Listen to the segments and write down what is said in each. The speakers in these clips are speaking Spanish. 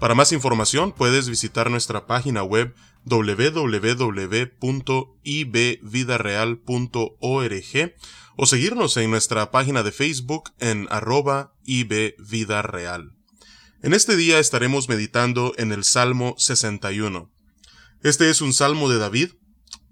Para más información puedes visitar nuestra página web www.ibvidareal.org o seguirnos en nuestra página de Facebook en arroba ibvidareal. En este día estaremos meditando en el Salmo 61. Este es un salmo de David,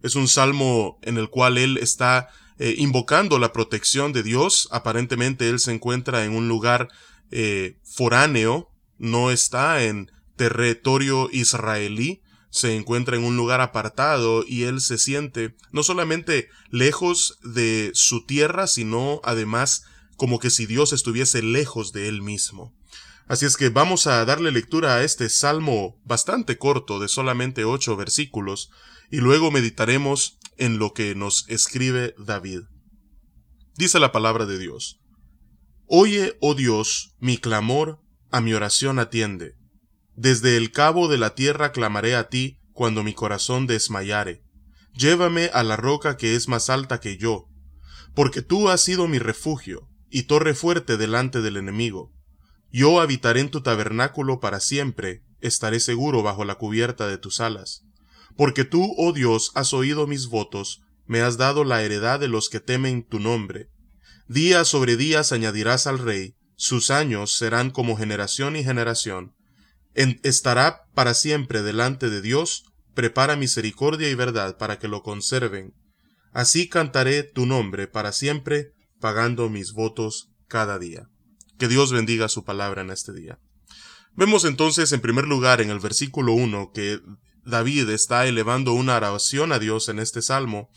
es un salmo en el cual él está eh, invocando la protección de Dios. Aparentemente él se encuentra en un lugar eh, foráneo, no está en territorio israelí, se encuentra en un lugar apartado y él se siente no solamente lejos de su tierra, sino además como que si Dios estuviese lejos de él mismo. Así es que vamos a darle lectura a este salmo bastante corto de solamente ocho versículos y luego meditaremos en lo que nos escribe David. Dice la palabra de Dios. Oye, oh Dios, mi clamor, a mi oración atiende. Desde el cabo de la tierra clamaré a ti cuando mi corazón desmayare. Llévame a la roca que es más alta que yo, porque tú has sido mi refugio y torre fuerte delante del enemigo. Yo habitaré en tu tabernáculo para siempre, estaré seguro bajo la cubierta de tus alas. Porque tú, oh Dios, has oído mis votos, me has dado la heredad de los que temen tu nombre. Día sobre días añadirás al rey, sus años serán como generación y generación estará para siempre delante de Dios, prepara misericordia y verdad para que lo conserven. Así cantaré tu nombre para siempre, pagando mis votos cada día. Que Dios bendiga su palabra en este día. Vemos entonces en primer lugar en el versículo 1 que David está elevando una oración a Dios en este salmo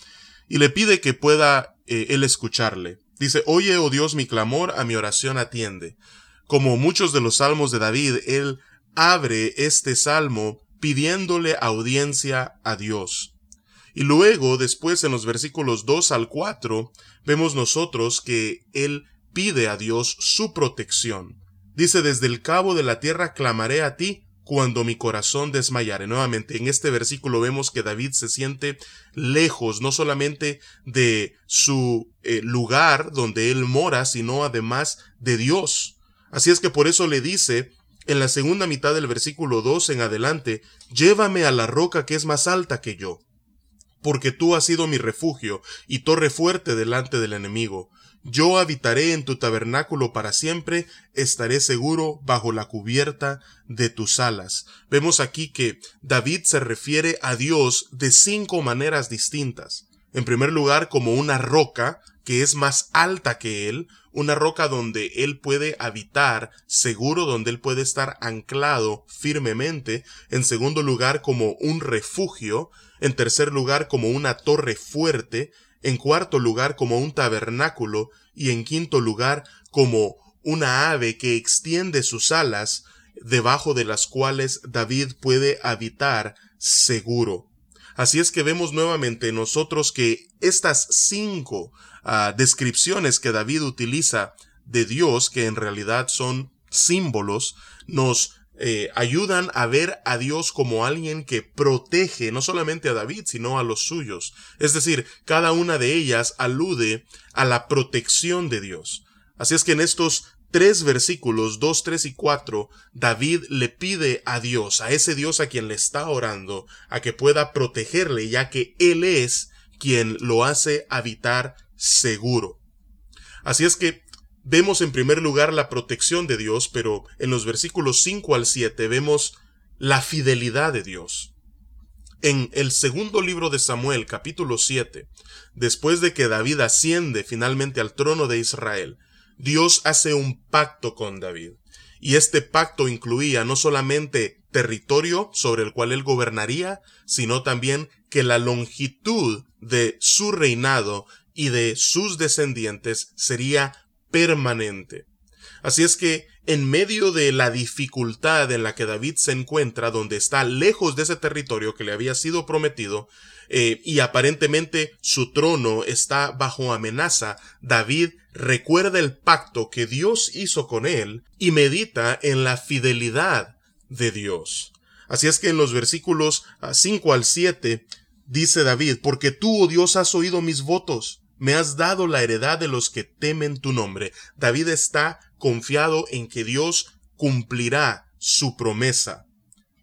y le pide que pueda eh, él escucharle. Dice, Oye, oh Dios, mi clamor, a mi oración atiende. Como muchos de los salmos de David, él abre este salmo pidiéndole audiencia a Dios. Y luego, después en los versículos 2 al 4, vemos nosotros que él pide a Dios su protección. Dice, desde el cabo de la tierra clamaré a ti cuando mi corazón desmayare. Nuevamente, en este versículo vemos que David se siente lejos, no solamente de su eh, lugar donde él mora, sino además de Dios. Así es que por eso le dice, en la segunda mitad del versículo 2 en adelante, llévame a la roca que es más alta que yo, porque tú has sido mi refugio y torre fuerte delante del enemigo. Yo habitaré en tu tabernáculo para siempre, estaré seguro bajo la cubierta de tus alas. Vemos aquí que David se refiere a Dios de cinco maneras distintas. En primer lugar, como una roca que es más alta que él, una roca donde él puede habitar seguro, donde él puede estar anclado firmemente, en segundo lugar como un refugio, en tercer lugar como una torre fuerte, en cuarto lugar como un tabernáculo y en quinto lugar como una ave que extiende sus alas, debajo de las cuales David puede habitar seguro. Así es que vemos nuevamente nosotros que estas cinco descripciones que David utiliza de Dios, que en realidad son símbolos, nos eh, ayudan a ver a Dios como alguien que protege no solamente a David, sino a los suyos. Es decir, cada una de ellas alude a la protección de Dios. Así es que en estos tres versículos, dos, tres y cuatro, David le pide a Dios, a ese Dios a quien le está orando, a que pueda protegerle, ya que Él es quien lo hace habitar seguro. Así es que vemos en primer lugar la protección de Dios, pero en los versículos 5 al 7 vemos la fidelidad de Dios. En el segundo libro de Samuel, capítulo 7, después de que David asciende finalmente al trono de Israel, Dios hace un pacto con David. Y este pacto incluía no solamente territorio sobre el cual él gobernaría, sino también que la longitud de su reinado y de sus descendientes sería permanente. Así es que en medio de la dificultad en la que David se encuentra, donde está lejos de ese territorio que le había sido prometido, eh, y aparentemente su trono está bajo amenaza, David recuerda el pacto que Dios hizo con él y medita en la fidelidad de Dios. Así es que en los versículos 5 ah, al 7 dice David, porque tú, oh Dios, has oído mis votos, me has dado la heredad de los que temen tu nombre. David está confiado en que Dios cumplirá su promesa.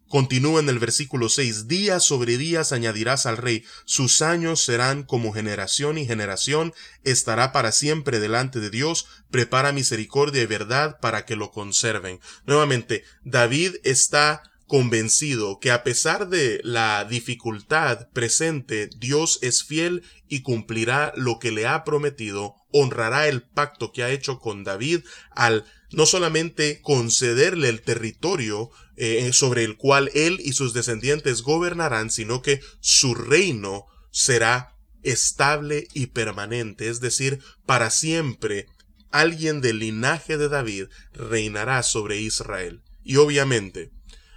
Continúa en el versículo 6, días sobre días añadirás al rey, sus años serán como generación y generación, estará para siempre delante de Dios, prepara misericordia y verdad para que lo conserven. Nuevamente, David está convencido que a pesar de la dificultad presente, Dios es fiel y cumplirá lo que le ha prometido, honrará el pacto que ha hecho con David al no solamente concederle el territorio eh, sobre el cual él y sus descendientes gobernarán, sino que su reino será estable y permanente, es decir, para siempre alguien del linaje de David reinará sobre Israel. Y obviamente,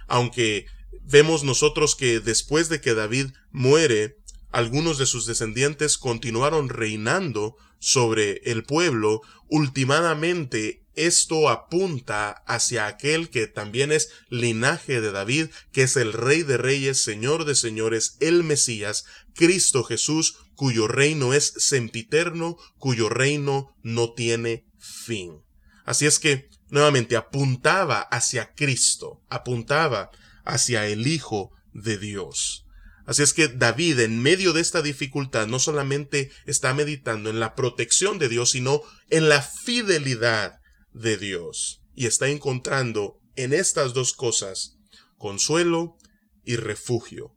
aunque vemos nosotros que después de que David muere, algunos de sus descendientes continuaron reinando sobre el pueblo, ultimadamente esto apunta hacia aquel que también es linaje de David, que es el Rey de Reyes, Señor de Señores, el Mesías, Cristo Jesús, cuyo reino es sempiterno, cuyo reino no tiene fin. Así es que, nuevamente, apuntaba hacia Cristo, apuntaba hacia el Hijo de Dios. Así es que David, en medio de esta dificultad, no solamente está meditando en la protección de Dios, sino en la fidelidad de Dios y está encontrando en estas dos cosas consuelo y refugio.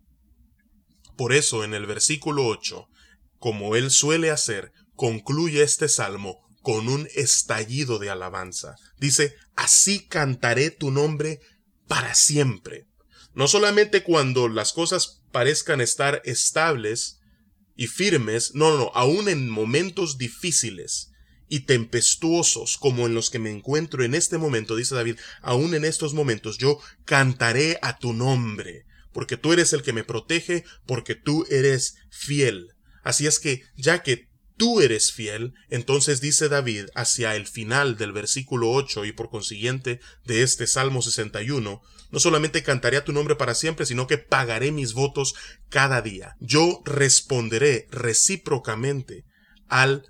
Por eso en el versículo 8, como él suele hacer, concluye este salmo con un estallido de alabanza. Dice, así cantaré tu nombre para siempre. No solamente cuando las cosas parezcan estar estables y firmes, no, no, aún en momentos difíciles, y tempestuosos como en los que me encuentro en este momento, dice David, aún en estos momentos yo cantaré a tu nombre, porque tú eres el que me protege, porque tú eres fiel. Así es que, ya que tú eres fiel, entonces dice David hacia el final del versículo 8 y por consiguiente de este Salmo 61, no solamente cantaré a tu nombre para siempre, sino que pagaré mis votos cada día. Yo responderé recíprocamente al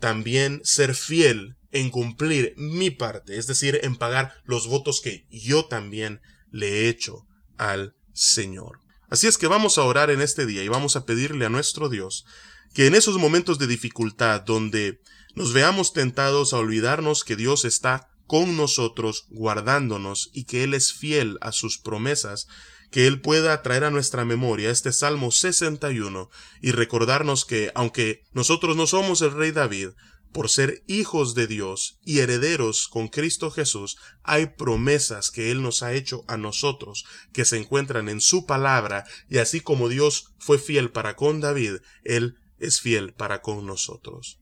también ser fiel en cumplir mi parte, es decir, en pagar los votos que yo también le he hecho al Señor. Así es que vamos a orar en este día y vamos a pedirle a nuestro Dios que en esos momentos de dificultad donde nos veamos tentados a olvidarnos que Dios está con nosotros, guardándonos y que Él es fiel a sus promesas, que Él pueda traer a nuestra memoria este Salmo 61 y recordarnos que, aunque nosotros no somos el rey David, por ser hijos de Dios y herederos con Cristo Jesús, hay promesas que Él nos ha hecho a nosotros, que se encuentran en su palabra, y así como Dios fue fiel para con David, Él es fiel para con nosotros.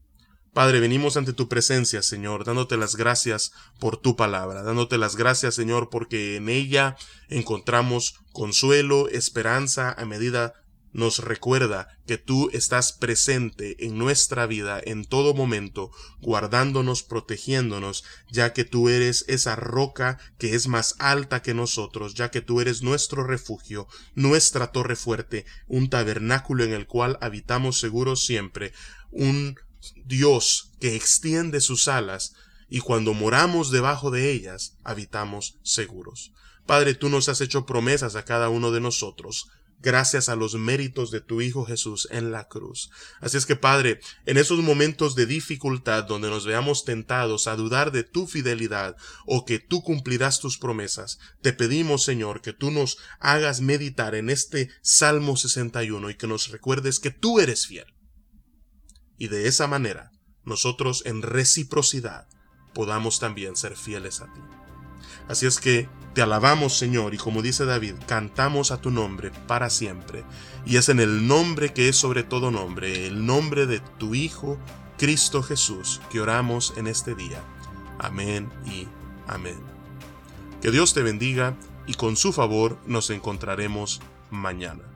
Padre, venimos ante tu presencia, Señor, dándote las gracias por tu palabra, dándote las gracias, Señor, porque en ella encontramos consuelo, esperanza, a medida nos recuerda que tú estás presente en nuestra vida en todo momento, guardándonos, protegiéndonos, ya que tú eres esa roca que es más alta que nosotros, ya que tú eres nuestro refugio, nuestra torre fuerte, un tabernáculo en el cual habitamos seguros siempre, un Dios que extiende sus alas, y cuando moramos debajo de ellas, habitamos seguros. Padre, tú nos has hecho promesas a cada uno de nosotros, gracias a los méritos de tu Hijo Jesús en la cruz. Así es que, Padre, en esos momentos de dificultad donde nos veamos tentados a dudar de tu fidelidad o que tú cumplirás tus promesas, te pedimos, Señor, que tú nos hagas meditar en este Salmo 61 y que nos recuerdes que tú eres fiel y de esa manera nosotros en reciprocidad podamos también ser fieles a ti. Así es que te alabamos Señor y como dice David, cantamos a tu nombre para siempre. Y es en el nombre que es sobre todo nombre, el nombre de tu Hijo, Cristo Jesús, que oramos en este día. Amén y amén. Que Dios te bendiga y con su favor nos encontraremos mañana.